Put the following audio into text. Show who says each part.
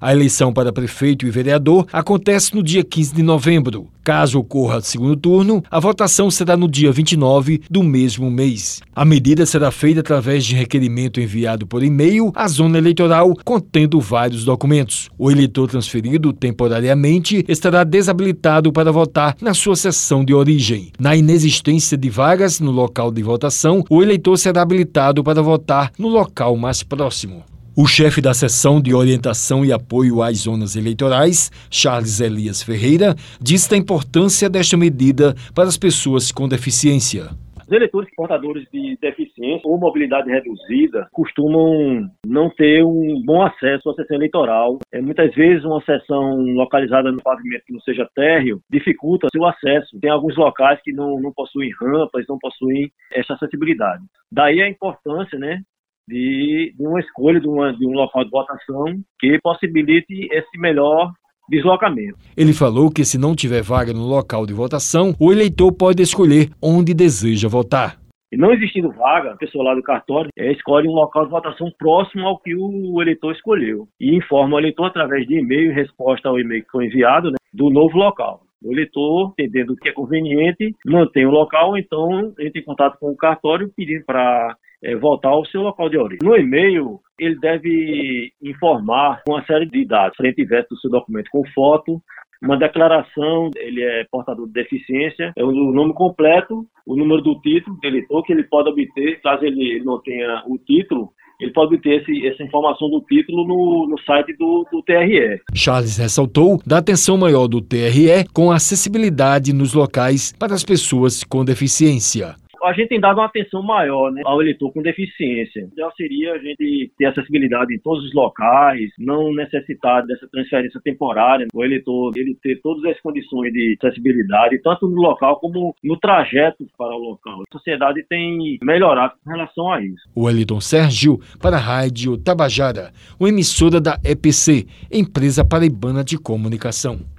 Speaker 1: A eleição para prefeito e vereador acontece no dia 15 de novembro. Caso ocorra segundo turno, a votação será no dia 29 do mesmo mês. A medida será feita através de requerimento enviado por e-mail à zona eleitoral contendo vários documentos. O eleitor transferido temporariamente estará desabilitado para votar na sua sessão de origem. Na inexistência de vagas no local de votação, o eleitor será habilitado para votar no local mais próximo. O chefe da seção de orientação e apoio às zonas eleitorais, Charles Elias Ferreira, disse da importância desta medida para as pessoas com deficiência.
Speaker 2: Os eleitores portadores de deficiência ou mobilidade reduzida costumam não ter um bom acesso à sessão eleitoral. É, muitas vezes, uma sessão localizada no pavimento que não seja térreo dificulta seu acesso. Tem alguns locais que não, não possuem rampas, não possuem essa acessibilidade. Daí a importância né, de, de uma escolha de, uma, de um local de votação que possibilite esse melhor deslocamento.
Speaker 1: Ele falou que se não tiver vaga no local de votação, o eleitor pode escolher onde deseja votar.
Speaker 2: E não existindo vaga, a pessoa lá do cartório é, escolhe um local de votação próximo ao que o eleitor escolheu e informa o eleitor através de e-mail, resposta ao e-mail que foi enviado, né, do novo local. O eleitor, entendendo que é conveniente, mantém o local, então entra em contato com o cartório pedindo para é, voltar ao seu local de origem. No e-mail, ele deve informar uma série de dados, frente e verso do seu documento com foto, uma declaração, ele é portador de deficiência, é o nome completo, o número do título do eleitor que ele pode obter, caso ele não tenha o título, ele pode obter esse, essa informação do título no, no site do, do TRE.
Speaker 1: Charles ressaltou da atenção maior do TRE com acessibilidade nos locais para as pessoas com deficiência
Speaker 2: a gente tem dado uma atenção maior né, ao eleitor com deficiência. Ideal seria a gente ter acessibilidade em todos os locais, não necessitar dessa transferência temporária, o eleitor ele ter todas as condições de acessibilidade, tanto no local como no trajeto para o local. A sociedade tem melhorado com relação a isso.
Speaker 1: O Eliton Sérgio para a Rádio Tabajara, uma emissora da EPC, Empresa Paraibana de Comunicação.